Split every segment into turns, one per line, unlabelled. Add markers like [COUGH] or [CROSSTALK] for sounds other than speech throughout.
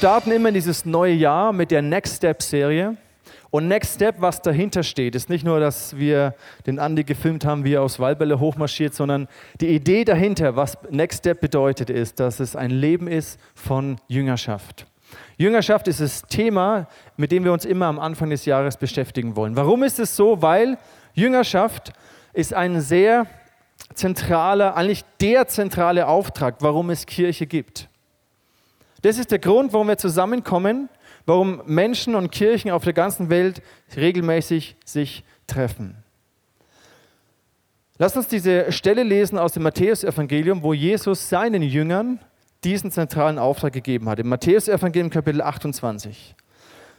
starten immer in dieses neue Jahr mit der Next Step Serie. Und Next Step, was dahinter steht, ist nicht nur, dass wir den Andi gefilmt haben, wie er aus Waldbälle hochmarschiert, sondern die Idee dahinter, was Next Step bedeutet, ist, dass es ein Leben ist von Jüngerschaft. Jüngerschaft ist das Thema, mit dem wir uns immer am Anfang des Jahres beschäftigen wollen. Warum ist es so? Weil Jüngerschaft ist ein sehr zentraler, eigentlich der zentrale Auftrag, warum es Kirche gibt. Das ist der Grund, warum wir zusammenkommen, warum Menschen und Kirchen auf der ganzen Welt regelmäßig sich treffen. Lass uns diese Stelle lesen aus dem Matthäusevangelium, wo Jesus seinen Jüngern diesen zentralen Auftrag gegeben hat. Im Matthäusevangelium Kapitel 28.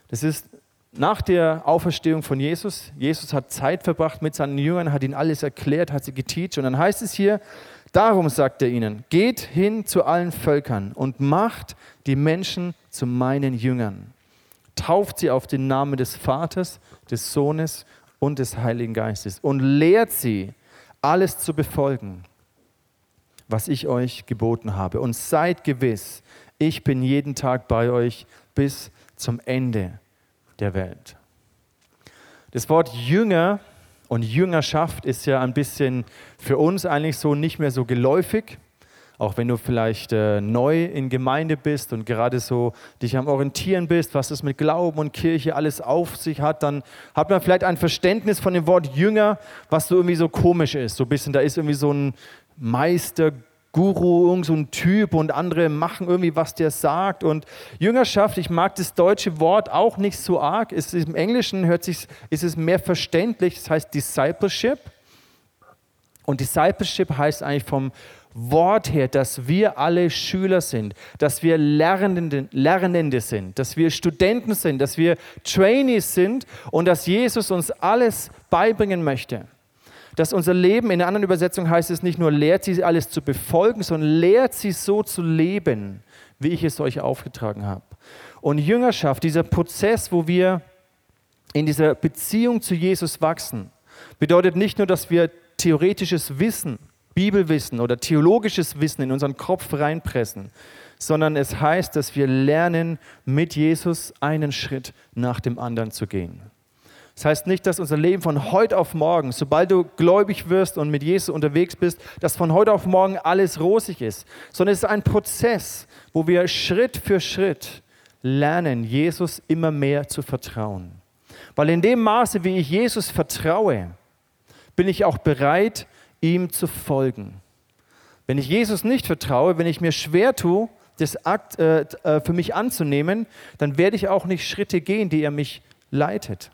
Das ist nach der Auferstehung von Jesus. Jesus hat Zeit verbracht mit seinen Jüngern, hat ihnen alles erklärt, hat sie geteacht. Und dann heißt es hier, darum sagt er ihnen, geht hin zu allen Völkern und macht die Menschen zu meinen Jüngern. Tauft sie auf den Namen des Vaters, des Sohnes und des Heiligen Geistes und lehrt sie, alles zu befolgen, was ich euch geboten habe. Und seid gewiss, ich bin jeden Tag bei euch bis zum Ende der Welt. Das Wort Jünger und Jüngerschaft ist ja ein bisschen für uns eigentlich so nicht mehr so geläufig. Auch wenn du vielleicht äh, neu in Gemeinde bist und gerade so dich am Orientieren bist, was es mit Glauben und Kirche alles auf sich hat, dann hat man vielleicht ein Verständnis von dem Wort Jünger, was so irgendwie so komisch ist. So ein bisschen, da ist irgendwie so ein Meister, Guru, irgend so Typ und andere machen irgendwie, was der sagt. Und Jüngerschaft, ich mag das deutsche Wort auch nicht so arg. Es Im Englischen hört sich, ist es mehr verständlich, das heißt Discipleship. Und Discipleship heißt eigentlich vom Wort her, dass wir alle Schüler sind, dass wir Lernende, Lernende sind, dass wir Studenten sind, dass wir Trainees sind und dass Jesus uns alles beibringen möchte dass unser Leben, in einer anderen Übersetzung heißt es nicht nur, lehrt sie alles zu befolgen, sondern lehrt sie so zu leben, wie ich es euch aufgetragen habe. Und Jüngerschaft, dieser Prozess, wo wir in dieser Beziehung zu Jesus wachsen, bedeutet nicht nur, dass wir theoretisches Wissen, Bibelwissen oder theologisches Wissen in unseren Kopf reinpressen, sondern es heißt, dass wir lernen, mit Jesus einen Schritt nach dem anderen zu gehen. Das heißt nicht, dass unser Leben von heute auf morgen, sobald du gläubig wirst und mit Jesus unterwegs bist, dass von heute auf morgen alles rosig ist, sondern es ist ein Prozess, wo wir Schritt für Schritt lernen, Jesus immer mehr zu vertrauen. Weil in dem Maße, wie ich Jesus vertraue, bin ich auch bereit, ihm zu folgen. Wenn ich Jesus nicht vertraue, wenn ich mir schwer tue, das Akt äh, äh für mich anzunehmen, dann werde ich auch nicht Schritte gehen, die er mich leitet.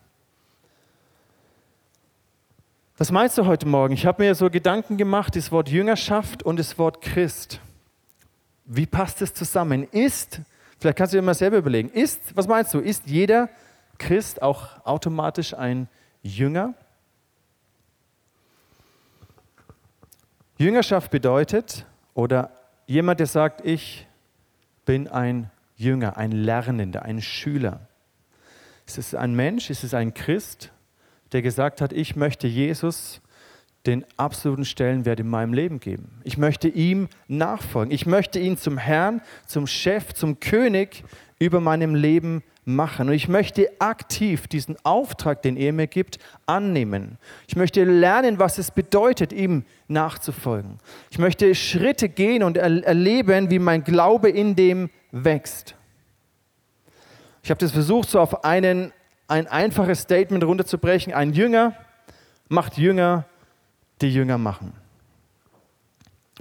Was meinst du heute Morgen? Ich habe mir so Gedanken gemacht, das Wort Jüngerschaft und das Wort Christ. Wie passt es zusammen? Ist, vielleicht kannst du dir mal selber überlegen, ist, was meinst du, ist jeder Christ auch automatisch ein Jünger? Jüngerschaft bedeutet, oder jemand, der sagt, ich bin ein Jünger, ein Lernender, ein Schüler. Ist es ein Mensch? Ist es ein Christ? Der gesagt hat, ich möchte Jesus den absoluten Stellenwert in meinem Leben geben. Ich möchte ihm nachfolgen. Ich möchte ihn zum Herrn, zum Chef, zum König über meinem Leben machen. Und ich möchte aktiv diesen Auftrag, den er mir gibt, annehmen. Ich möchte lernen, was es bedeutet, ihm nachzufolgen. Ich möchte Schritte gehen und erleben, wie mein Glaube in dem wächst. Ich habe das versucht, so auf einen ein einfaches Statement runterzubrechen. Ein Jünger macht Jünger, die Jünger machen.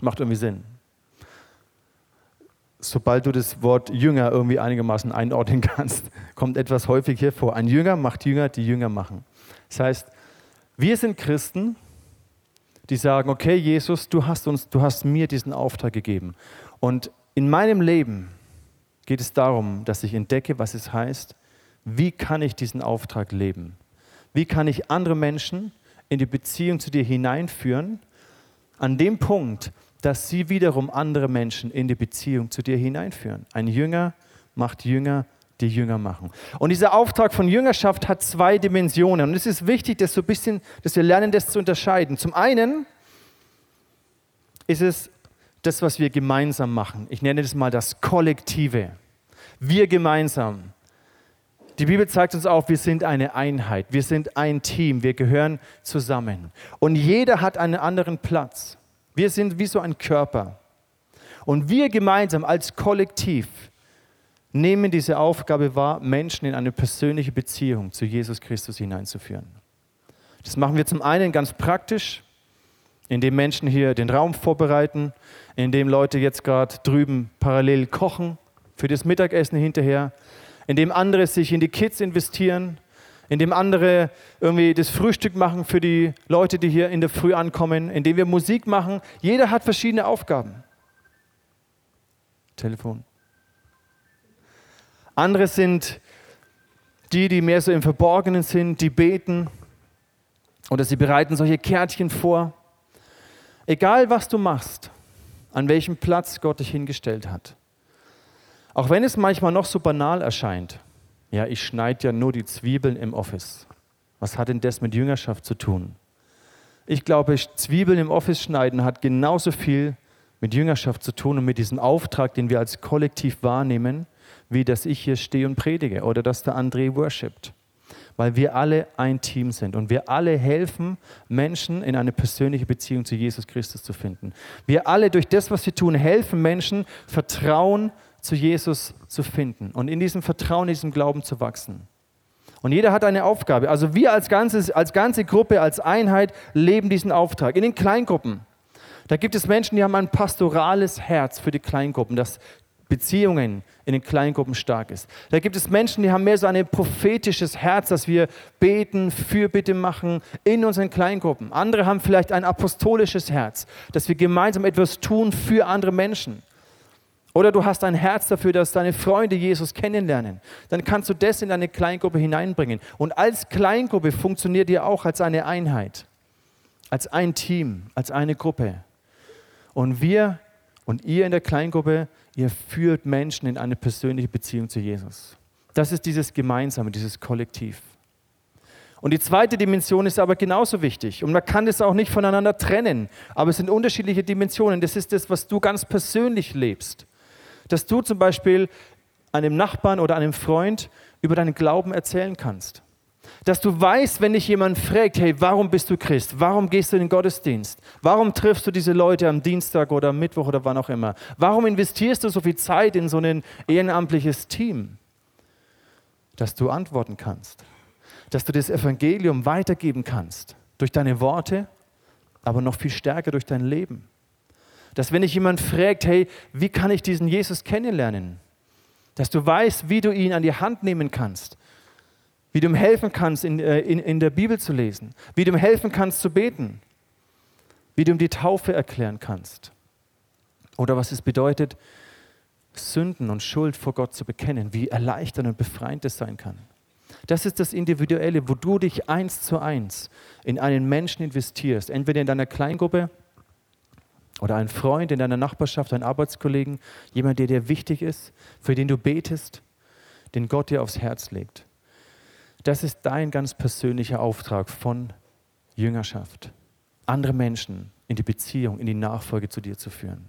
Macht irgendwie Sinn. Sobald du das Wort Jünger irgendwie einigermaßen einordnen [LAUGHS] kannst, kommt etwas häufig hier vor. Ein Jünger macht Jünger, die Jünger machen. Das heißt, wir sind Christen, die sagen, okay, Jesus, du hast uns, du hast mir diesen Auftrag gegeben. Und in meinem Leben geht es darum, dass ich entdecke, was es heißt, wie kann ich diesen Auftrag leben? Wie kann ich andere Menschen in die Beziehung zu dir hineinführen, an dem Punkt, dass sie wiederum andere Menschen in die Beziehung zu dir hineinführen? Ein Jünger macht Jünger, die Jünger machen. Und dieser Auftrag von Jüngerschaft hat zwei Dimensionen. Und es ist wichtig, dass, so ein bisschen, dass wir lernen, das zu unterscheiden. Zum einen ist es das, was wir gemeinsam machen. Ich nenne das mal das Kollektive. Wir gemeinsam. Die Bibel zeigt uns auf, wir sind eine Einheit, wir sind ein Team, wir gehören zusammen. Und jeder hat einen anderen Platz. Wir sind wie so ein Körper. Und wir gemeinsam als Kollektiv nehmen diese Aufgabe wahr, Menschen in eine persönliche Beziehung zu Jesus Christus hineinzuführen. Das machen wir zum einen ganz praktisch, indem Menschen hier den Raum vorbereiten, indem Leute jetzt gerade drüben parallel kochen für das Mittagessen hinterher, indem andere sich in die Kids investieren, indem andere irgendwie das Frühstück machen für die Leute, die hier in der Früh ankommen, indem wir Musik machen. Jeder hat verschiedene Aufgaben. Telefon. Andere sind die, die mehr so im Verborgenen sind, die beten oder sie bereiten solche Kärtchen vor. Egal was du machst, an welchem Platz Gott dich hingestellt hat. Auch wenn es manchmal noch so banal erscheint. Ja, ich schneide ja nur die Zwiebeln im Office. Was hat denn das mit Jüngerschaft zu tun? Ich glaube, Zwiebeln im Office schneiden hat genauso viel mit Jüngerschaft zu tun und mit diesem Auftrag, den wir als Kollektiv wahrnehmen, wie dass ich hier stehe und predige oder dass der André worshipt. Weil wir alle ein Team sind und wir alle helfen, Menschen in eine persönliche Beziehung zu Jesus Christus zu finden. Wir alle durch das, was wir tun, helfen Menschen, Vertrauen zu Jesus zu finden und in diesem Vertrauen, in diesem Glauben zu wachsen. Und jeder hat eine Aufgabe. Also wir als, ganzes, als ganze Gruppe, als Einheit leben diesen Auftrag. In den Kleingruppen. Da gibt es Menschen, die haben ein pastorales Herz für die Kleingruppen, dass Beziehungen in den Kleingruppen stark ist. Da gibt es Menschen, die haben mehr so ein prophetisches Herz, dass wir beten, Fürbitte machen in unseren Kleingruppen. Andere haben vielleicht ein apostolisches Herz, dass wir gemeinsam etwas tun für andere Menschen. Oder du hast ein Herz dafür, dass deine Freunde Jesus kennenlernen. Dann kannst du das in deine Kleingruppe hineinbringen. Und als Kleingruppe funktioniert ihr auch als eine Einheit, als ein Team, als eine Gruppe. Und wir und ihr in der Kleingruppe, ihr führt Menschen in eine persönliche Beziehung zu Jesus. Das ist dieses Gemeinsame, dieses Kollektiv. Und die zweite Dimension ist aber genauso wichtig. Und man kann das auch nicht voneinander trennen. Aber es sind unterschiedliche Dimensionen. Das ist das, was du ganz persönlich lebst. Dass du zum Beispiel einem Nachbarn oder einem Freund über deinen Glauben erzählen kannst. Dass du weißt, wenn dich jemand fragt, hey, warum bist du Christ? Warum gehst du in den Gottesdienst? Warum triffst du diese Leute am Dienstag oder am Mittwoch oder wann auch immer? Warum investierst du so viel Zeit in so ein ehrenamtliches Team? Dass du antworten kannst. Dass du das Evangelium weitergeben kannst. Durch deine Worte, aber noch viel stärker durch dein Leben. Dass wenn dich jemand fragt, hey, wie kann ich diesen Jesus kennenlernen? Dass du weißt, wie du ihn an die Hand nehmen kannst wie du ihm helfen kannst, in, äh, in, in der Bibel zu lesen, wie du ihm helfen kannst zu beten, wie du ihm die Taufe erklären kannst. Oder was es bedeutet, Sünden und Schuld vor Gott zu bekennen, wie erleichternd und befreiend es sein kann. Das ist das Individuelle, wo du dich eins zu eins in einen Menschen investierst, entweder in deiner Kleingruppe oder einen Freund in deiner Nachbarschaft, einen Arbeitskollegen, jemand, der dir wichtig ist, für den du betest, den Gott dir aufs Herz legt. Das ist dein ganz persönlicher Auftrag von Jüngerschaft. Andere Menschen in die Beziehung, in die Nachfolge zu dir zu führen.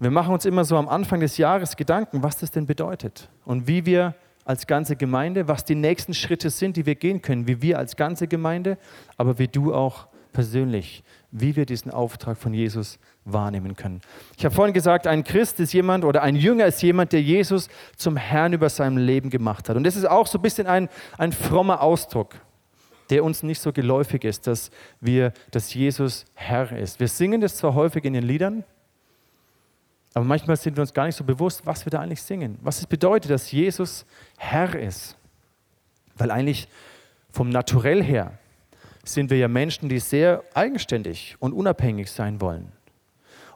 Wir machen uns immer so am Anfang des Jahres Gedanken, was das denn bedeutet und wie wir als ganze Gemeinde, was die nächsten Schritte sind, die wir gehen können, wie wir als ganze Gemeinde, aber wie du auch persönlich, wie wir diesen Auftrag von Jesus wahrnehmen können. Ich habe vorhin gesagt, ein Christ ist jemand oder ein Jünger ist jemand, der Jesus zum Herrn über seinem Leben gemacht hat. Und das ist auch so ein bisschen ein, ein frommer Ausdruck, der uns nicht so geläufig ist, dass wir, dass Jesus Herr ist. Wir singen das zwar häufig in den Liedern, aber manchmal sind wir uns gar nicht so bewusst, was wir da eigentlich singen. Was es bedeutet, dass Jesus Herr ist. Weil eigentlich vom Naturell her sind wir ja Menschen, die sehr eigenständig und unabhängig sein wollen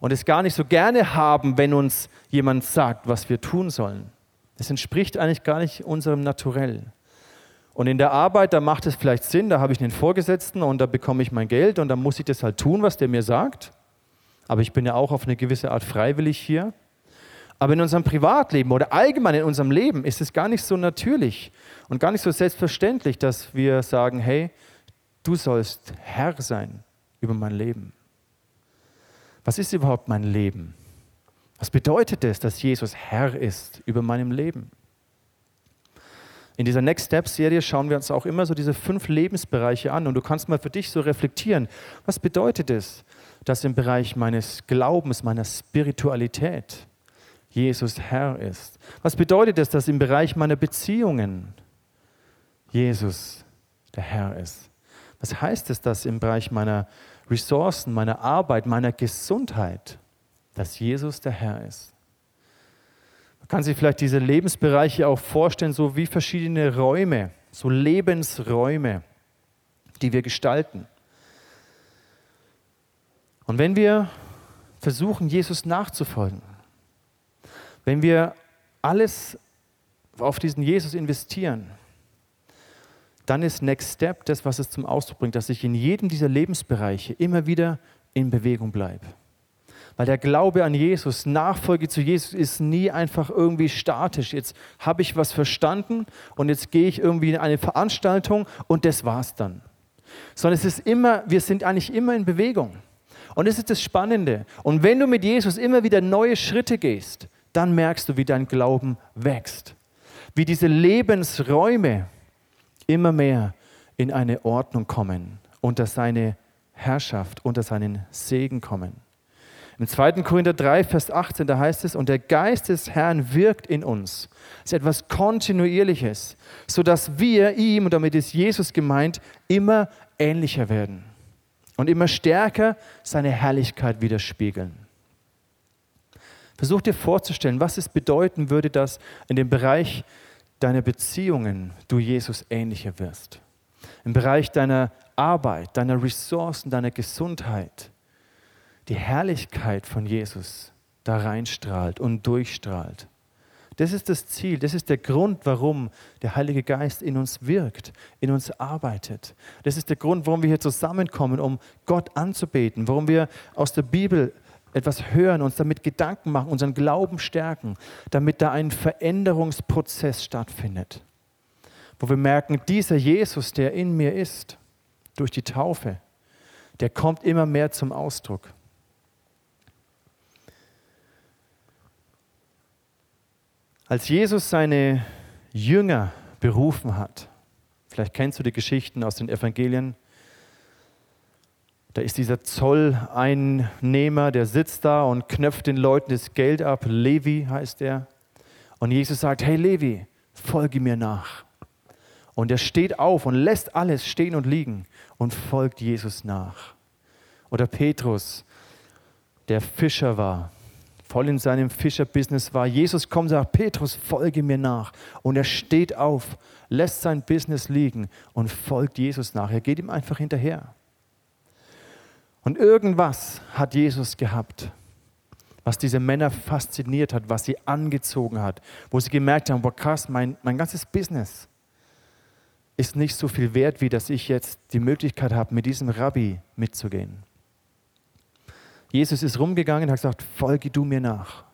und es gar nicht so gerne haben, wenn uns jemand sagt, was wir tun sollen. Es entspricht eigentlich gar nicht unserem Naturell. Und in der Arbeit, da macht es vielleicht Sinn, da habe ich einen Vorgesetzten und da bekomme ich mein Geld und dann muss ich das halt tun, was der mir sagt. Aber ich bin ja auch auf eine gewisse Art freiwillig hier. Aber in unserem Privatleben oder allgemein in unserem Leben ist es gar nicht so natürlich und gar nicht so selbstverständlich, dass wir sagen, hey, du sollst Herr sein über mein Leben. Was ist überhaupt mein Leben? Was bedeutet es, dass Jesus Herr ist über meinem Leben? In dieser Next Step-Serie schauen wir uns auch immer so diese fünf Lebensbereiche an und du kannst mal für dich so reflektieren, was bedeutet es, dass im Bereich meines Glaubens, meiner Spiritualität Jesus Herr ist? Was bedeutet es, dass im Bereich meiner Beziehungen Jesus der Herr ist? Was heißt es, dass im Bereich meiner Ressourcen, meiner Arbeit, meiner Gesundheit, dass Jesus der Herr ist? Man kann sich vielleicht diese Lebensbereiche auch vorstellen, so wie verschiedene Räume, so Lebensräume, die wir gestalten. Und wenn wir versuchen, Jesus nachzufolgen, wenn wir alles auf diesen Jesus investieren, dann ist Next Step das, was es zum Ausdruck bringt, dass ich in jedem dieser Lebensbereiche immer wieder in Bewegung bleibe. Weil der Glaube an Jesus, Nachfolge zu Jesus ist nie einfach irgendwie statisch. Jetzt habe ich was verstanden und jetzt gehe ich irgendwie in eine Veranstaltung und das war's dann. Sondern es ist immer, wir sind eigentlich immer in Bewegung. Und das ist das Spannende. Und wenn du mit Jesus immer wieder neue Schritte gehst, dann merkst du, wie dein Glauben wächst. Wie diese Lebensräume immer mehr in eine Ordnung kommen, unter seine Herrschaft, unter seinen Segen kommen. Im 2. Korinther 3, Vers 18, da heißt es, und der Geist des Herrn wirkt in uns. Das ist etwas Kontinuierliches, sodass wir ihm, und damit ist Jesus gemeint, immer ähnlicher werden und immer stärker seine Herrlichkeit widerspiegeln. Versuch dir vorzustellen, was es bedeuten würde, dass in dem Bereich deiner Beziehungen du Jesus ähnlicher wirst. Im Bereich deiner Arbeit, deiner Ressourcen, deiner Gesundheit. Die Herrlichkeit von Jesus da reinstrahlt und durchstrahlt. Das ist das Ziel, das ist der Grund, warum der Heilige Geist in uns wirkt, in uns arbeitet. Das ist der Grund, warum wir hier zusammenkommen, um Gott anzubeten, warum wir aus der Bibel etwas hören, uns damit Gedanken machen, unseren Glauben stärken, damit da ein Veränderungsprozess stattfindet. Wo wir merken, dieser Jesus, der in mir ist, durch die Taufe, der kommt immer mehr zum Ausdruck. Als Jesus seine Jünger berufen hat, vielleicht kennst du die Geschichten aus den Evangelien, da ist dieser Zolleinnehmer, der sitzt da und knöpft den Leuten das Geld ab. Levi heißt er. Und Jesus sagt, hey Levi, folge mir nach. Und er steht auf und lässt alles stehen und liegen und folgt Jesus nach. Oder Petrus, der Fischer war, voll in seinem Fischerbusiness war. Jesus kommt und sagt, Petrus, folge mir nach. Und er steht auf, lässt sein Business liegen und folgt Jesus nach. Er geht ihm einfach hinterher. Und irgendwas hat Jesus gehabt, was diese Männer fasziniert hat, was sie angezogen hat, wo sie gemerkt haben, boah krass, mein, mein ganzes Business ist nicht so viel wert, wie dass ich jetzt die Möglichkeit habe, mit diesem Rabbi mitzugehen. Jesus ist rumgegangen und hat gesagt, folge du mir nach.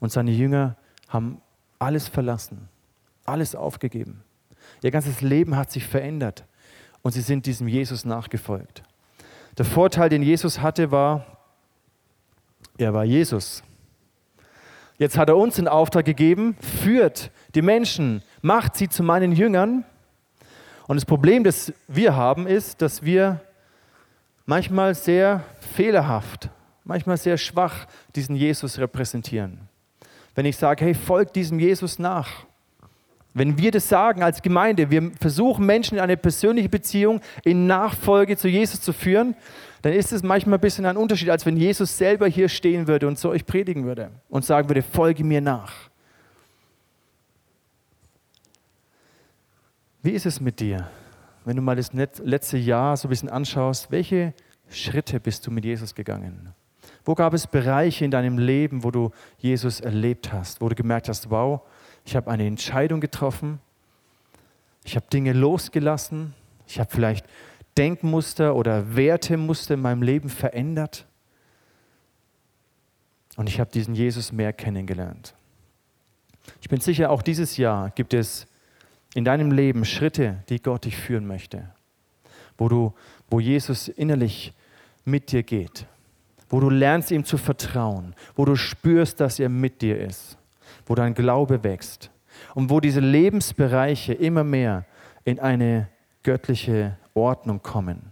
Und seine Jünger haben alles verlassen, alles aufgegeben. Ihr ganzes Leben hat sich verändert und sie sind diesem Jesus nachgefolgt. Der Vorteil, den Jesus hatte, war, er war Jesus. Jetzt hat er uns den Auftrag gegeben, führt die Menschen, macht sie zu meinen Jüngern. Und das Problem, das wir haben, ist, dass wir manchmal sehr fehlerhaft, manchmal sehr schwach diesen Jesus repräsentieren. Wenn ich sage, hey, folgt diesem Jesus nach, wenn wir das sagen als Gemeinde, wir versuchen Menschen in eine persönliche Beziehung, in Nachfolge zu Jesus zu führen, dann ist es manchmal ein bisschen ein Unterschied, als wenn Jesus selber hier stehen würde und zu euch predigen würde und sagen würde, folge mir nach. Wie ist es mit dir, wenn du mal das letzte Jahr so ein bisschen anschaust, welche Schritte bist du mit Jesus gegangen? Wo gab es Bereiche in deinem Leben, wo du Jesus erlebt hast, wo du gemerkt hast, wow, ich habe eine Entscheidung getroffen, ich habe Dinge losgelassen, ich habe vielleicht Denkmuster oder Wertemuster in meinem Leben verändert. Und ich habe diesen Jesus mehr kennengelernt. Ich bin sicher, auch dieses Jahr gibt es in deinem Leben Schritte, die Gott dich führen möchte, wo, du, wo Jesus innerlich mit dir geht, wo du lernst ihm zu vertrauen, wo du spürst, dass er mit dir ist, wo dein Glaube wächst und wo diese Lebensbereiche immer mehr in eine göttliche Ordnung kommen.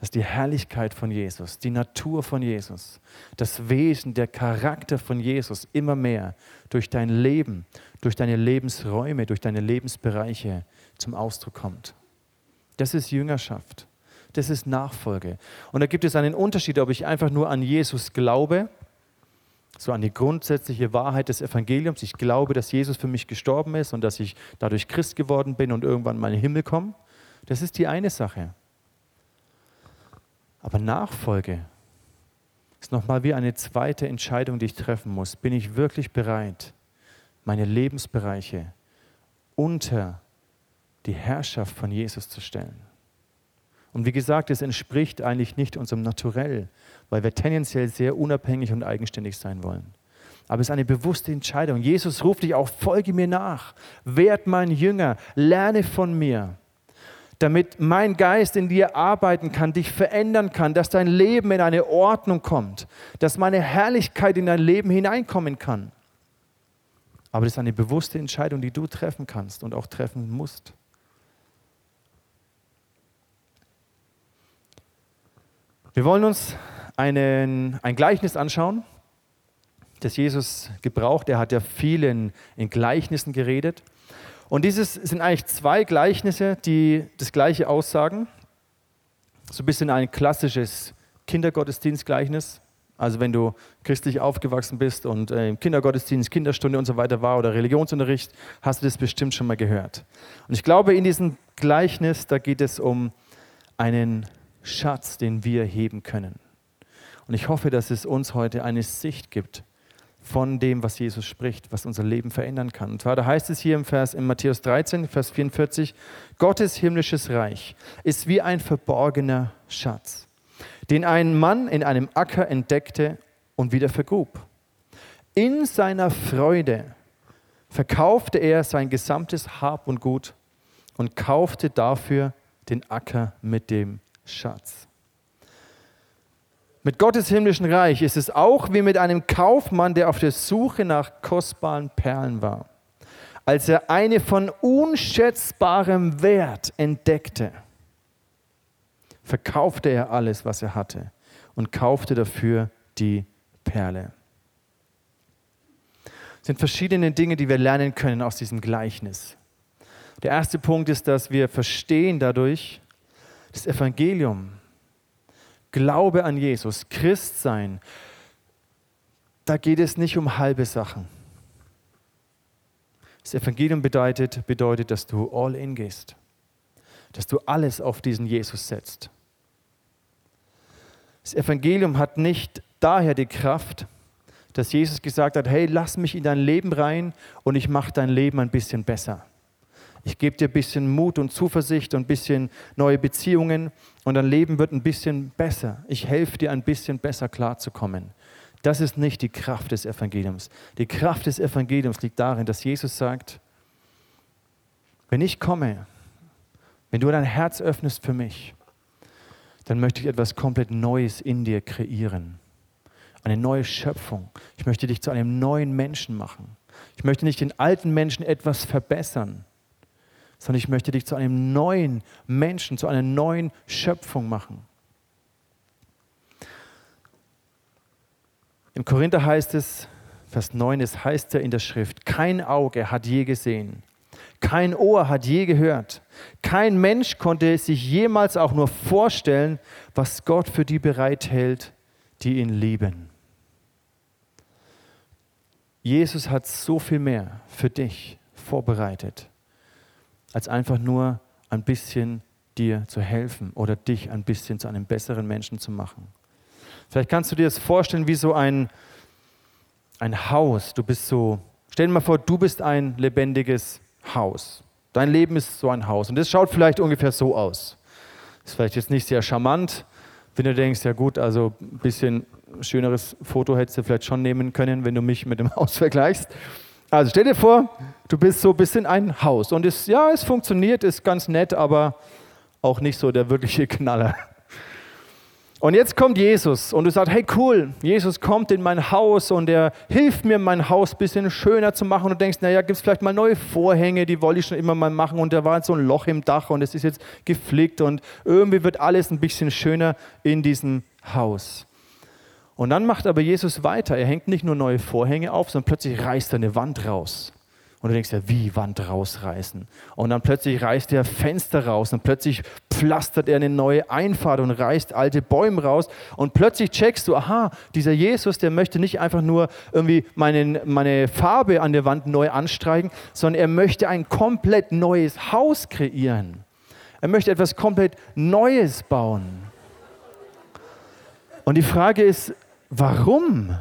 Dass die Herrlichkeit von Jesus, die Natur von Jesus, das Wesen, der Charakter von Jesus immer mehr durch dein Leben, durch deine Lebensräume, durch deine Lebensbereiche zum Ausdruck kommt. Das ist Jüngerschaft. Das ist Nachfolge. Und da gibt es einen Unterschied, ob ich einfach nur an Jesus glaube, so an die grundsätzliche Wahrheit des Evangeliums. Ich glaube, dass Jesus für mich gestorben ist und dass ich dadurch Christ geworden bin und irgendwann in den Himmel komme. Das ist die eine Sache. Aber Nachfolge ist nochmal wie eine zweite Entscheidung, die ich treffen muss. Bin ich wirklich bereit, meine Lebensbereiche unter die Herrschaft von Jesus zu stellen? Und wie gesagt, es entspricht eigentlich nicht unserem Naturell, weil wir tendenziell sehr unabhängig und eigenständig sein wollen. Aber es ist eine bewusste Entscheidung. Jesus ruft dich auch, folge mir nach, werd mein Jünger, lerne von mir damit mein Geist in dir arbeiten kann, dich verändern kann, dass dein Leben in eine Ordnung kommt, dass meine Herrlichkeit in dein Leben hineinkommen kann. Aber das ist eine bewusste Entscheidung, die du treffen kannst und auch treffen musst. Wir wollen uns einen, ein Gleichnis anschauen, das Jesus gebraucht. Er hat ja viel in, in Gleichnissen geredet. Und dieses sind eigentlich zwei Gleichnisse, die das Gleiche aussagen. So ein bisschen ein klassisches Kindergottesdienstgleichnis. Also wenn du christlich aufgewachsen bist und äh, im Kindergottesdienst, Kinderstunde und so weiter war oder Religionsunterricht, hast du das bestimmt schon mal gehört. Und ich glaube, in diesem Gleichnis, da geht es um einen Schatz, den wir heben können. Und ich hoffe, dass es uns heute eine Sicht gibt von dem, was Jesus spricht, was unser Leben verändern kann. Und zwar, da heißt es hier im Vers in Matthäus 13, Vers 44, Gottes himmlisches Reich ist wie ein verborgener Schatz, den ein Mann in einem Acker entdeckte und wieder vergrub. In seiner Freude verkaufte er sein gesamtes Hab und Gut und kaufte dafür den Acker mit dem Schatz. Mit Gottes himmlischen Reich ist es auch wie mit einem Kaufmann, der auf der Suche nach kostbaren Perlen war. Als er eine von unschätzbarem Wert entdeckte, verkaufte er alles, was er hatte und kaufte dafür die Perle. Es sind verschiedene Dinge, die wir lernen können aus diesem Gleichnis. Der erste Punkt ist, dass wir verstehen dadurch das Evangelium, Glaube an Jesus, Christsein, da geht es nicht um halbe Sachen. Das Evangelium bedeutet, bedeutet, dass du all in gehst, dass du alles auf diesen Jesus setzt. Das Evangelium hat nicht daher die Kraft, dass Jesus gesagt hat, hey, lass mich in dein Leben rein und ich mache dein Leben ein bisschen besser. Ich gebe dir ein bisschen Mut und Zuversicht und ein bisschen neue Beziehungen und dein Leben wird ein bisschen besser. Ich helfe dir ein bisschen besser klarzukommen. Das ist nicht die Kraft des Evangeliums. Die Kraft des Evangeliums liegt darin, dass Jesus sagt, wenn ich komme, wenn du dein Herz öffnest für mich, dann möchte ich etwas komplett Neues in dir kreieren. Eine neue Schöpfung. Ich möchte dich zu einem neuen Menschen machen. Ich möchte nicht den alten Menschen etwas verbessern, sondern ich möchte dich zu einem neuen Menschen, zu einer neuen Schöpfung machen. Im Korinther heißt es, Vers 9, es heißt ja in der Schrift, kein Auge hat je gesehen, kein Ohr hat je gehört, kein Mensch konnte sich jemals auch nur vorstellen, was Gott für die bereithält, die ihn lieben. Jesus hat so viel mehr für dich vorbereitet als einfach nur ein bisschen dir zu helfen oder dich ein bisschen zu einem besseren Menschen zu machen. Vielleicht kannst du dir das vorstellen wie so ein, ein Haus. Du bist so, stell dir mal vor, du bist ein lebendiges Haus. Dein Leben ist so ein Haus und das schaut vielleicht ungefähr so aus. Ist vielleicht jetzt nicht sehr charmant, wenn du denkst, ja gut, also ein bisschen schöneres Foto hättest du vielleicht schon nehmen können, wenn du mich mit dem [LAUGHS] Haus vergleichst. Also stell dir vor, du bist so ein bisschen ein Haus und es, ja, es funktioniert, ist ganz nett, aber auch nicht so der wirkliche Knaller. Und jetzt kommt Jesus und du sagst, hey cool, Jesus kommt in mein Haus und er hilft mir, mein Haus ein bisschen schöner zu machen. Und du denkst, naja, gibt es vielleicht mal neue Vorhänge, die wollte ich schon immer mal machen. Und da war so ein Loch im Dach und es ist jetzt geflickt und irgendwie wird alles ein bisschen schöner in diesem Haus. Und dann macht aber Jesus weiter. Er hängt nicht nur neue Vorhänge auf, sondern plötzlich reißt er eine Wand raus. Und du denkst ja, wie Wand rausreißen? Und dann plötzlich reißt er Fenster raus und plötzlich pflastert er eine neue Einfahrt und reißt alte Bäume raus. Und plötzlich checkst du, aha, dieser Jesus, der möchte nicht einfach nur irgendwie meine, meine Farbe an der Wand neu anstreichen, sondern er möchte ein komplett neues Haus kreieren. Er möchte etwas komplett Neues bauen. Und die Frage ist, warum?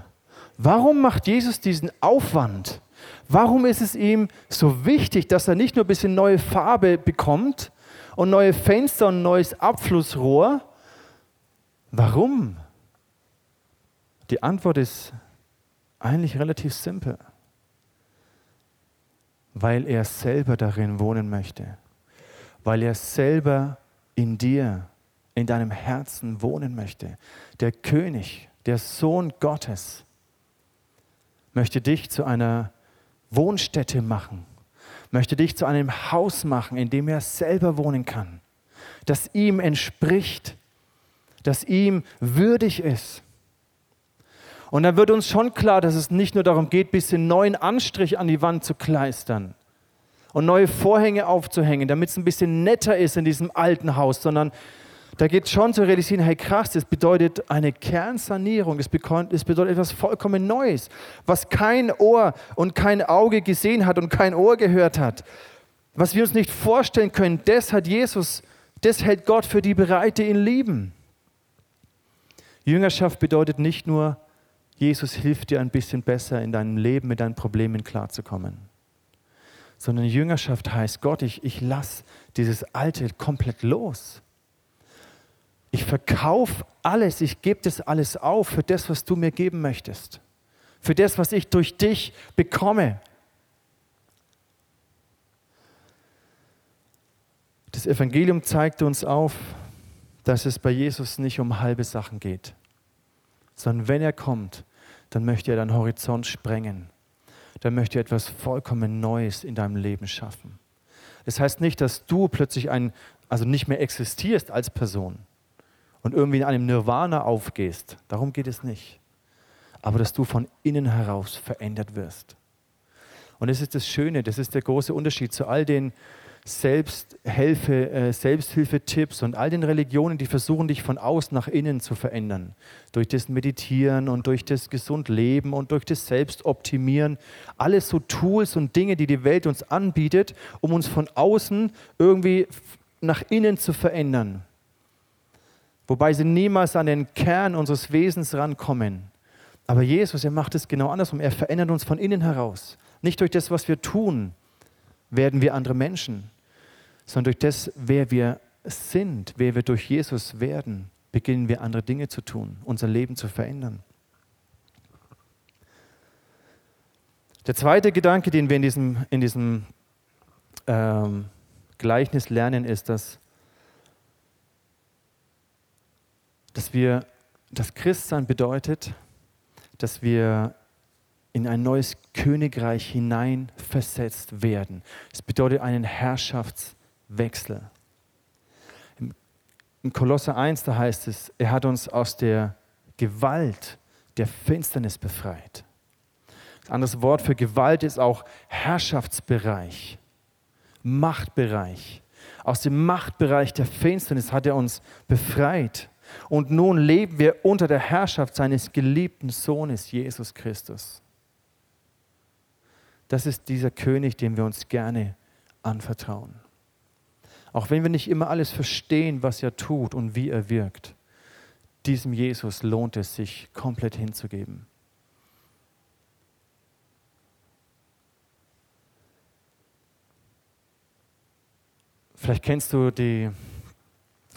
Warum macht Jesus diesen Aufwand? Warum ist es ihm so wichtig, dass er nicht nur ein bisschen neue Farbe bekommt und neue Fenster und neues Abflussrohr? Warum? Die Antwort ist eigentlich relativ simpel. Weil er selber darin wohnen möchte. Weil er selber in dir, in deinem Herzen wohnen möchte. Der König, der Sohn Gottes möchte dich zu einer Wohnstätte machen, möchte dich zu einem Haus machen, in dem er selber wohnen kann, das ihm entspricht, das ihm würdig ist. Und dann wird uns schon klar, dass es nicht nur darum geht, ein bisschen neuen Anstrich an die Wand zu kleistern und neue Vorhänge aufzuhängen, damit es ein bisschen netter ist in diesem alten Haus, sondern da geht es schon zu realisieren, hey krass, das bedeutet eine Kernsanierung, das bedeutet etwas vollkommen Neues, was kein Ohr und kein Auge gesehen hat und kein Ohr gehört hat, was wir uns nicht vorstellen können, das hat Jesus, das hält Gott für die bereit, die ihn lieben. Jüngerschaft bedeutet nicht nur, Jesus hilft dir ein bisschen besser in deinem Leben mit deinen Problemen klarzukommen, sondern Jüngerschaft heißt, Gott, ich, ich lasse dieses Alte komplett los. Ich verkaufe alles, ich gebe das alles auf für das, was du mir geben möchtest. Für das, was ich durch dich bekomme. Das Evangelium zeigt uns auf, dass es bei Jesus nicht um halbe Sachen geht, sondern wenn er kommt, dann möchte er deinen Horizont sprengen. Dann möchte er etwas vollkommen Neues in deinem Leben schaffen. Das heißt nicht, dass du plötzlich ein, also nicht mehr existierst als Person, und irgendwie in einem Nirvana aufgehst. Darum geht es nicht. Aber dass du von innen heraus verändert wirst. Und das ist das Schöne, das ist der große Unterschied zu all den Selbsthilfe, äh, Selbsthilfetipps und all den Religionen, die versuchen, dich von außen nach innen zu verändern. Durch das Meditieren und durch das gesund Leben und durch das Selbstoptimieren. Alles so Tools und Dinge, die die Welt uns anbietet, um uns von außen irgendwie nach innen zu verändern wobei sie niemals an den Kern unseres Wesens rankommen. Aber Jesus, er macht es genau andersrum. Er verändert uns von innen heraus. Nicht durch das, was wir tun, werden wir andere Menschen, sondern durch das, wer wir sind, wer wir durch Jesus werden, beginnen wir andere Dinge zu tun, unser Leben zu verändern. Der zweite Gedanke, den wir in diesem, in diesem ähm, Gleichnis lernen, ist, dass dass wir, das Christsein bedeutet, dass wir in ein neues Königreich hineinversetzt werden. Es bedeutet einen Herrschaftswechsel. Im Kolosser 1, da heißt es, er hat uns aus der Gewalt der Finsternis befreit. Das andere Wort für Gewalt ist auch Herrschaftsbereich, Machtbereich. Aus dem Machtbereich der Finsternis hat er uns befreit. Und nun leben wir unter der Herrschaft seines geliebten Sohnes Jesus Christus. Das ist dieser König, dem wir uns gerne anvertrauen. Auch wenn wir nicht immer alles verstehen, was er tut und wie er wirkt, diesem Jesus lohnt es sich komplett hinzugeben. Vielleicht kennst du die,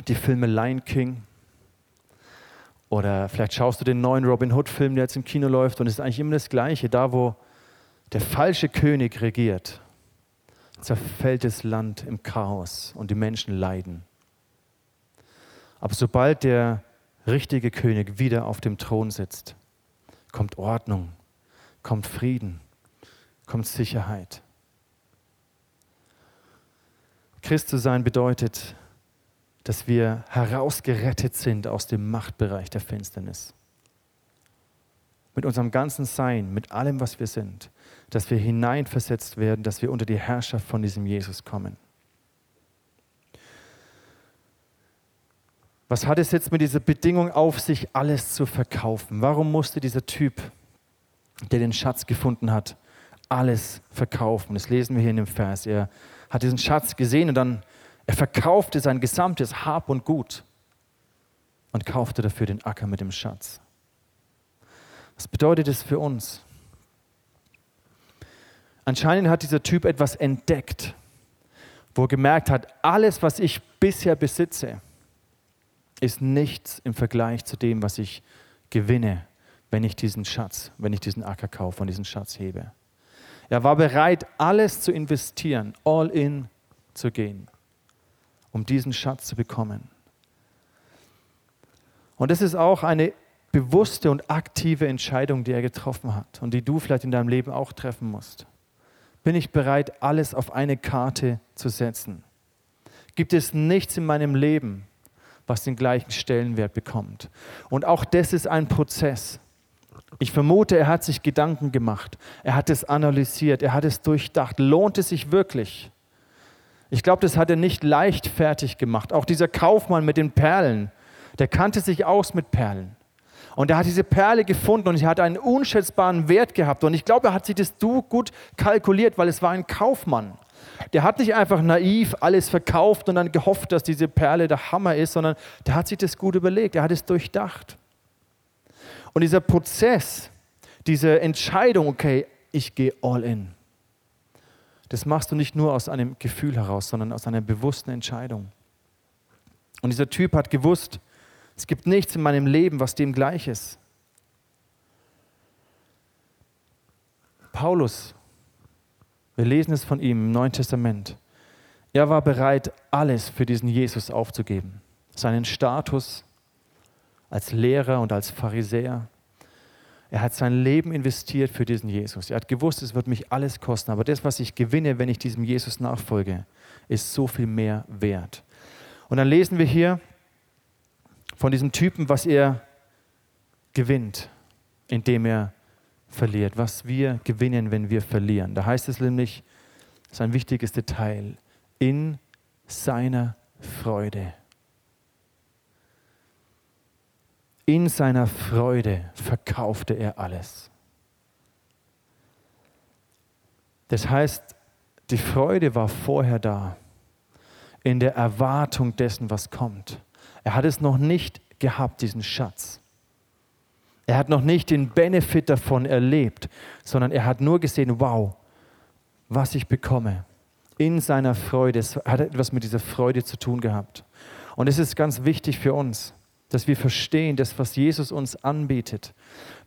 die Filme Lion King. Oder vielleicht schaust du den neuen Robin Hood-Film, der jetzt im Kino läuft, und es ist eigentlich immer das Gleiche. Da, wo der falsche König regiert, zerfällt das Land im Chaos und die Menschen leiden. Aber sobald der richtige König wieder auf dem Thron sitzt, kommt Ordnung, kommt Frieden, kommt Sicherheit. Christ zu sein bedeutet, dass wir herausgerettet sind aus dem Machtbereich der Finsternis. Mit unserem ganzen Sein, mit allem, was wir sind, dass wir hineinversetzt werden, dass wir unter die Herrschaft von diesem Jesus kommen. Was hat es jetzt mit dieser Bedingung auf sich, alles zu verkaufen? Warum musste dieser Typ, der den Schatz gefunden hat, alles verkaufen? Das lesen wir hier in dem Vers. Er hat diesen Schatz gesehen und dann er verkaufte sein gesamtes Hab und Gut und kaufte dafür den Acker mit dem Schatz. Was bedeutet das für uns? Anscheinend hat dieser Typ etwas entdeckt, wo er gemerkt hat, alles, was ich bisher besitze, ist nichts im Vergleich zu dem, was ich gewinne, wenn ich diesen Schatz, wenn ich diesen Acker kaufe und diesen Schatz hebe. Er war bereit, alles zu investieren, all in zu gehen, um diesen Schatz zu bekommen. Und das ist auch eine bewusste und aktive Entscheidung, die er getroffen hat und die du vielleicht in deinem Leben auch treffen musst. Bin ich bereit, alles auf eine Karte zu setzen? Gibt es nichts in meinem Leben, was den gleichen Stellenwert bekommt. Und auch das ist ein Prozess. Ich vermute, er hat sich Gedanken gemacht, er hat es analysiert, er hat es durchdacht. Lohnt es sich wirklich? Ich glaube, das hat er nicht leichtfertig gemacht. Auch dieser Kaufmann mit den Perlen, der kannte sich aus mit Perlen. Und er hat diese Perle gefunden und sie hat einen unschätzbaren Wert gehabt. Und ich glaube, er hat sich das gut kalkuliert, weil es war ein Kaufmann. Der hat nicht einfach naiv alles verkauft und dann gehofft, dass diese Perle der Hammer ist, sondern der hat sich das gut überlegt, er hat es durchdacht. Und dieser Prozess, diese Entscheidung, okay, ich gehe all in, das machst du nicht nur aus einem Gefühl heraus, sondern aus einer bewussten Entscheidung. Und dieser Typ hat gewusst, es gibt nichts in meinem Leben, was dem gleich ist. Paulus wir lesen es von ihm im Neuen Testament. Er war bereit, alles für diesen Jesus aufzugeben. Seinen Status als Lehrer und als Pharisäer. Er hat sein Leben investiert für diesen Jesus. Er hat gewusst, es wird mich alles kosten, aber das, was ich gewinne, wenn ich diesem Jesus nachfolge, ist so viel mehr wert. Und dann lesen wir hier von diesem Typen, was er gewinnt, indem er verliert, was wir gewinnen, wenn wir verlieren. Da heißt es nämlich, das ist ein wichtiges Detail, in seiner Freude. In seiner Freude verkaufte er alles. Das heißt, die Freude war vorher da, in der Erwartung dessen, was kommt. Er hat es noch nicht gehabt, diesen Schatz. Er hat noch nicht den Benefit davon erlebt, sondern er hat nur gesehen, wow, was ich bekomme. In seiner Freude. Es hat etwas mit dieser Freude zu tun gehabt. Und es ist ganz wichtig für uns, dass wir verstehen, das, was Jesus uns anbietet.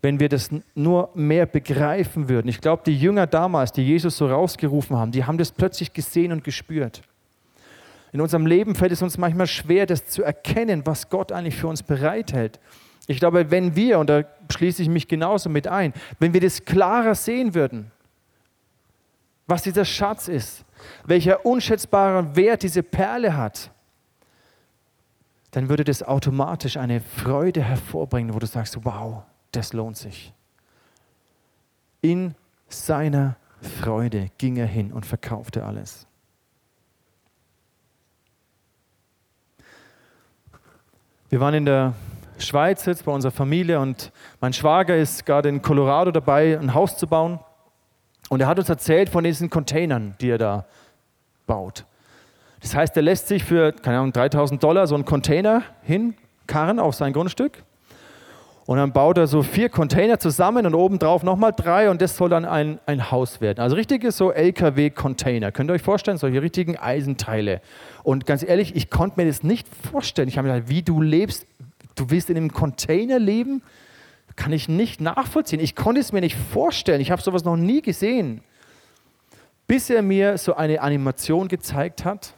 Wenn wir das nur mehr begreifen würden. Ich glaube, die Jünger damals, die Jesus so rausgerufen haben, die haben das plötzlich gesehen und gespürt. In unserem Leben fällt es uns manchmal schwer, das zu erkennen, was Gott eigentlich für uns bereithält. Ich glaube, wenn wir, und da schließe ich mich genauso mit ein, wenn wir das klarer sehen würden, was dieser Schatz ist, welcher unschätzbaren Wert diese Perle hat, dann würde das automatisch eine Freude hervorbringen, wo du sagst, wow, das lohnt sich. In seiner Freude ging er hin und verkaufte alles. Wir waren in der Schweiz jetzt bei unserer Familie und mein Schwager ist gerade in Colorado dabei, ein Haus zu bauen. Und er hat uns erzählt von diesen Containern, die er da baut. Das heißt, er lässt sich für, keine Ahnung, 3000 Dollar so einen Container hinkarren auf sein Grundstück. Und dann baut er so vier Container zusammen und obendrauf nochmal drei und das soll dann ein, ein Haus werden. Also richtige so LKW-Container. Könnt ihr euch vorstellen, solche richtigen Eisenteile. Und ganz ehrlich, ich konnte mir das nicht vorstellen. Ich habe mir gedacht, wie du lebst du willst in einem Container leben? Kann ich nicht nachvollziehen. Ich konnte es mir nicht vorstellen. Ich habe sowas noch nie gesehen. Bis er mir so eine Animation gezeigt hat,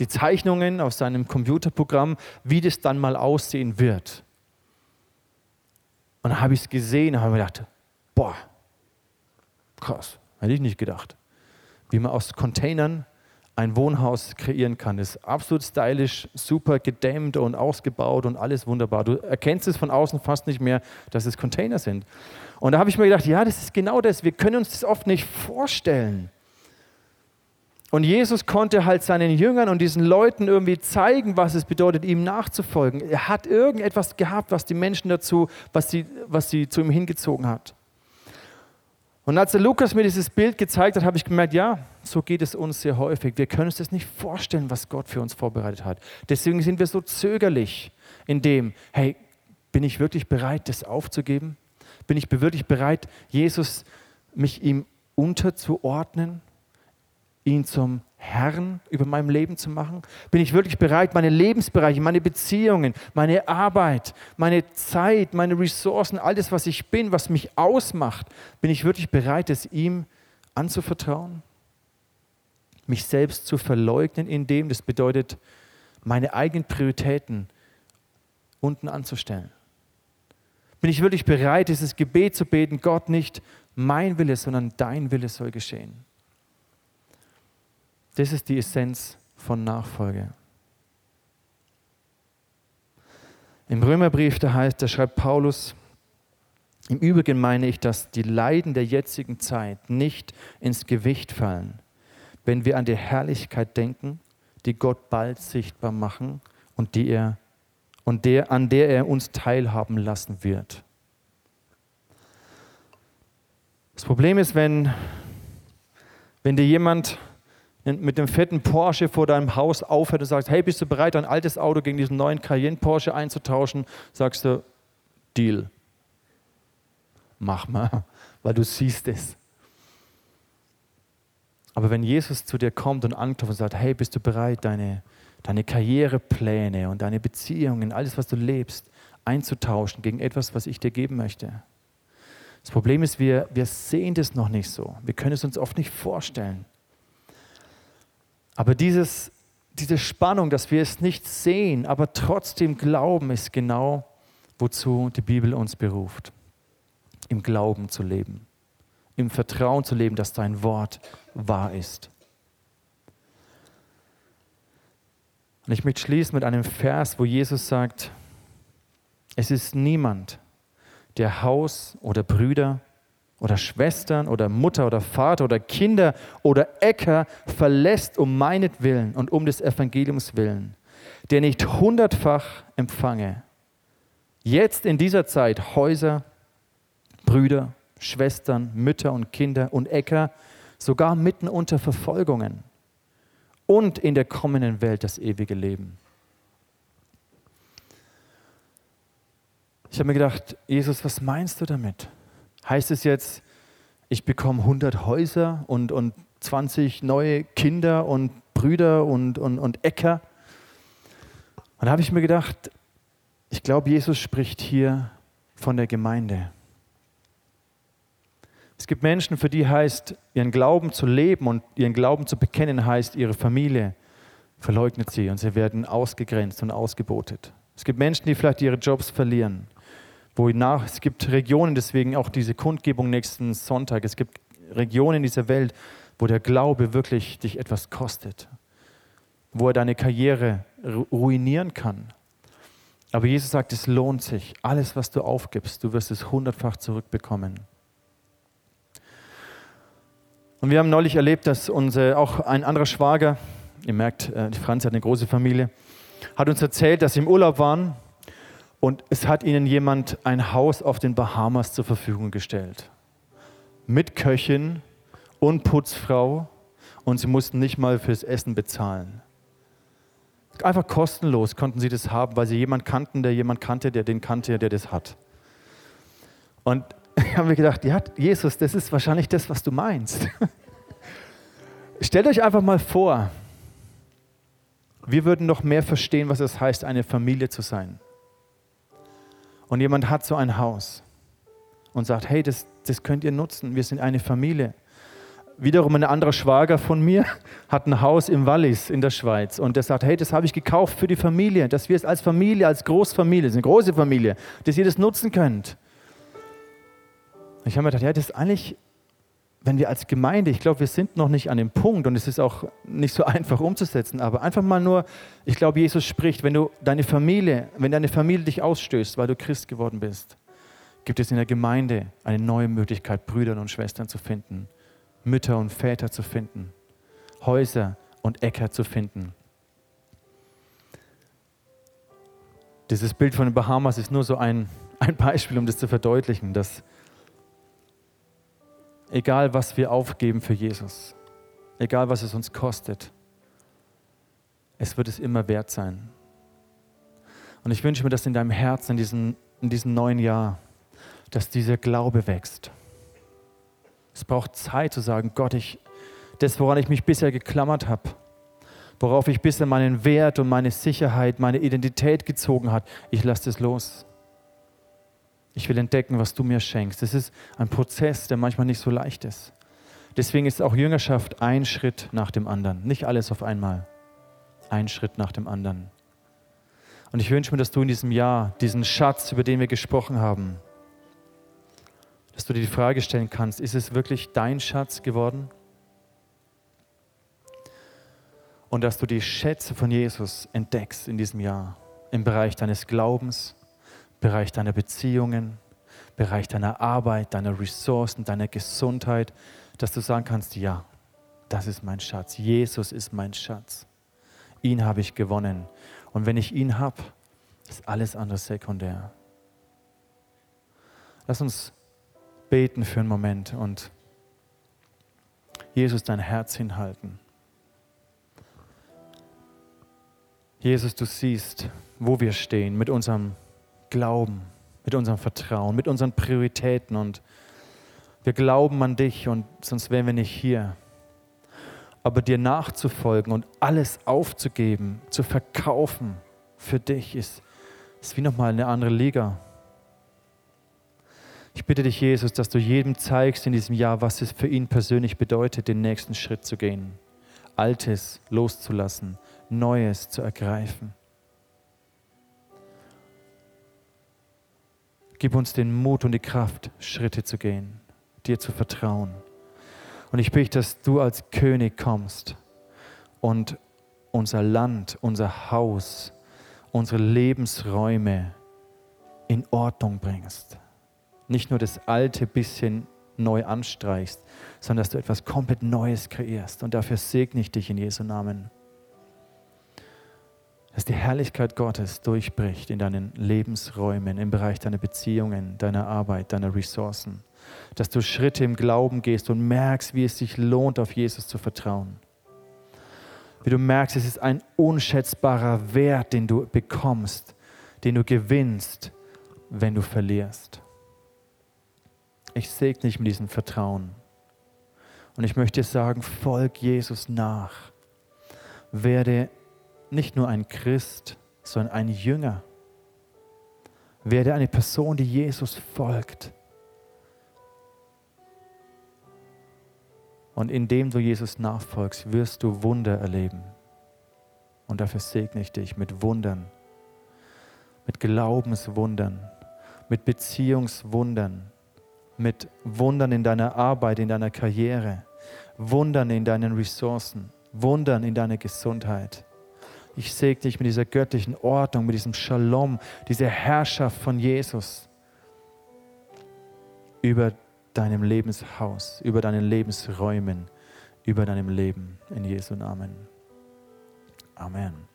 die Zeichnungen aus seinem Computerprogramm, wie das dann mal aussehen wird. Und dann habe ich es gesehen und habe mir gedacht, boah, krass, hätte ich nicht gedacht. Wie man aus Containern ein Wohnhaus kreieren kann. Das ist absolut stylisch, super gedämmt und ausgebaut und alles wunderbar. Du erkennst es von außen fast nicht mehr, dass es Container sind. Und da habe ich mir gedacht, ja, das ist genau das. Wir können uns das oft nicht vorstellen. Und Jesus konnte halt seinen Jüngern und diesen Leuten irgendwie zeigen, was es bedeutet, ihm nachzufolgen. Er hat irgendetwas gehabt, was die Menschen dazu, was sie, was sie zu ihm hingezogen hat. Und als der Lukas mir dieses Bild gezeigt hat, habe ich gemerkt, ja, so geht es uns sehr häufig. Wir können uns das nicht vorstellen, was Gott für uns vorbereitet hat. Deswegen sind wir so zögerlich in dem, hey, bin ich wirklich bereit, das aufzugeben? Bin ich wirklich bereit, Jesus, mich ihm unterzuordnen? Ihn zum Herrn über meinem Leben zu machen? Bin ich wirklich bereit, meine Lebensbereiche, meine Beziehungen, meine Arbeit, meine Zeit, meine Ressourcen, alles, was ich bin, was mich ausmacht, bin ich wirklich bereit, es ihm anzuvertrauen? Mich selbst zu verleugnen in dem, das bedeutet, meine eigenen Prioritäten unten anzustellen. Bin ich wirklich bereit, dieses Gebet zu beten, Gott nicht mein Wille, sondern dein Wille soll geschehen? Das ist die Essenz von Nachfolge. Im Römerbrief, da heißt, da schreibt Paulus, im Übrigen meine ich, dass die Leiden der jetzigen Zeit nicht ins Gewicht fallen, wenn wir an die Herrlichkeit denken, die Gott bald sichtbar machen und, die er, und der, an der er uns teilhaben lassen wird. Das Problem ist, wenn, wenn dir jemand mit dem fetten Porsche vor deinem Haus aufhört und sagst, hey, bist du bereit, dein altes Auto gegen diesen neuen Cayenne Porsche einzutauschen, sagst du, Deal. Mach mal, [LAUGHS] weil du siehst es. Aber wenn Jesus zu dir kommt und anklopft und sagt, hey, bist du bereit, deine, deine Karrierepläne und deine Beziehungen, alles, was du lebst, einzutauschen gegen etwas, was ich dir geben möchte? Das Problem ist, wir, wir sehen das noch nicht so. Wir können es uns oft nicht vorstellen. Aber dieses, diese Spannung, dass wir es nicht sehen, aber trotzdem glauben, ist genau, wozu die Bibel uns beruft. Im Glauben zu leben, im Vertrauen zu leben, dass dein Wort wahr ist. Und ich möchte schließen mit einem Vers, wo Jesus sagt, es ist niemand, der Haus oder Brüder oder Schwestern oder Mutter oder Vater oder Kinder oder Äcker verlässt um meinetwillen und um des Evangeliums willen, der nicht hundertfach empfange, jetzt in dieser Zeit Häuser, Brüder, Schwestern, Mütter und Kinder und Äcker, sogar mitten unter Verfolgungen und in der kommenden Welt das ewige Leben. Ich habe mir gedacht, Jesus, was meinst du damit? Heißt es jetzt, ich bekomme 100 Häuser und, und 20 neue Kinder und Brüder und, und, und Äcker? Und da habe ich mir gedacht, ich glaube, Jesus spricht hier von der Gemeinde. Es gibt Menschen, für die heißt, ihren Glauben zu leben und ihren Glauben zu bekennen, heißt, ihre Familie verleugnet sie und sie werden ausgegrenzt und ausgebotet. Es gibt Menschen, die vielleicht ihre Jobs verlieren wo es gibt Regionen, deswegen auch diese Kundgebung nächsten Sonntag, es gibt Regionen in dieser Welt, wo der Glaube wirklich dich etwas kostet, wo er deine Karriere ruinieren kann. Aber Jesus sagt, es lohnt sich. Alles, was du aufgibst, du wirst es hundertfach zurückbekommen. Und wir haben neulich erlebt, dass unser, auch ein anderer Schwager, ihr merkt, äh, Franz hat eine große Familie, hat uns erzählt, dass sie im Urlaub waren und es hat ihnen jemand ein Haus auf den Bahamas zur Verfügung gestellt. Mit Köchin und Putzfrau. Und sie mussten nicht mal fürs Essen bezahlen. Einfach kostenlos konnten sie das haben, weil sie jemanden kannten, der jemand kannte, der den kannte, der das hat. Und [LAUGHS] ich habe mir gedacht, ja, Jesus, das ist wahrscheinlich das, was du meinst. [LAUGHS] Stellt euch einfach mal vor, wir würden noch mehr verstehen, was es heißt, eine Familie zu sein und jemand hat so ein Haus und sagt, hey, das, das könnt ihr nutzen, wir sind eine Familie. Wiederum ein anderer Schwager von mir [LAUGHS] hat ein Haus im Wallis in der Schweiz und der sagt, hey, das habe ich gekauft für die Familie, dass wir es als Familie, als Großfamilie, das ist eine große Familie, dass ihr das nutzen könnt. Ich habe mir gedacht, ja, das ist eigentlich, wenn wir als Gemeinde, ich glaube, wir sind noch nicht an dem Punkt und es ist auch nicht so [LAUGHS] einfach umzusetzen, aber einfach mal nur, ich glaube, Jesus spricht, wenn du deine Familie, wenn deine Familie dich ausstößt, weil du Christ geworden bist, gibt es in der Gemeinde eine neue Möglichkeit, Brüder und Schwestern zu finden, Mütter und Väter zu finden, Häuser und Äcker zu finden. Dieses Bild von den Bahamas ist nur so ein, [LAUGHS] ein Beispiel, um das zu verdeutlichen, dass egal was wir aufgeben für Jesus, egal was es uns kostet, es wird es immer wert sein. Und ich wünsche mir, dass in deinem Herzen, in diesem, in diesem neuen Jahr, dass dieser Glaube wächst. Es braucht Zeit zu sagen, Gott, ich, das, woran ich mich bisher geklammert habe, worauf ich bisher meinen Wert und meine Sicherheit, meine Identität gezogen hat, ich lasse das los. Ich will entdecken, was du mir schenkst. Das ist ein Prozess, der manchmal nicht so leicht ist. Deswegen ist auch Jüngerschaft ein Schritt nach dem anderen. Nicht alles auf einmal. Ein Schritt nach dem anderen. Und ich wünsche mir, dass du in diesem Jahr diesen Schatz, über den wir gesprochen haben, dass du dir die Frage stellen kannst, ist es wirklich dein Schatz geworden? Und dass du die Schätze von Jesus entdeckst in diesem Jahr im Bereich deines Glaubens, Bereich deiner Beziehungen, Bereich deiner Arbeit, deiner Ressourcen, deiner Gesundheit, dass du sagen kannst, ja, das ist mein Schatz. Jesus ist mein Schatz. Ihn habe ich gewonnen. Und wenn ich ihn habe, ist alles andere sekundär. Lass uns beten für einen Moment und Jesus dein Herz hinhalten. Jesus, du siehst, wo wir stehen mit unserem Glauben, mit unserem Vertrauen, mit unseren Prioritäten. Und wir glauben an dich und sonst wären wir nicht hier. Aber dir nachzufolgen und alles aufzugeben, zu verkaufen für dich ist, ist wie nochmal eine andere Liga. Ich bitte dich, Jesus, dass du jedem zeigst in diesem Jahr, was es für ihn persönlich bedeutet, den nächsten Schritt zu gehen. Altes loszulassen, Neues zu ergreifen. Gib uns den Mut und die Kraft, Schritte zu gehen, dir zu vertrauen. Und ich bitte, dass du als König kommst und unser Land, unser Haus, unsere Lebensräume in Ordnung bringst. Nicht nur das alte bisschen neu anstreichst, sondern dass du etwas komplett Neues kreierst. Und dafür segne ich dich in Jesu Namen dass die Herrlichkeit Gottes durchbricht in deinen Lebensräumen, im Bereich deiner Beziehungen, deiner Arbeit, deiner Ressourcen. Dass du Schritte im Glauben gehst und merkst, wie es sich lohnt, auf Jesus zu vertrauen. Wie du merkst, es ist ein unschätzbarer Wert, den du bekommst, den du gewinnst, wenn du verlierst. Ich segne dich mit diesem Vertrauen. Und ich möchte dir sagen, folg Jesus nach. Werde nicht nur ein Christ, sondern ein Jünger. Werde eine Person, die Jesus folgt. Und indem du Jesus nachfolgst, wirst du Wunder erleben. Und dafür segne ich dich mit Wundern, mit Glaubenswundern, mit Beziehungswundern, mit Wundern in deiner Arbeit, in deiner Karriere, Wundern in deinen Ressourcen, Wundern in deiner Gesundheit. Ich segne dich mit dieser göttlichen Ordnung, mit diesem Shalom, dieser Herrschaft von Jesus über deinem Lebenshaus, über deinen Lebensräumen, über deinem Leben. In Jesu Namen. Amen.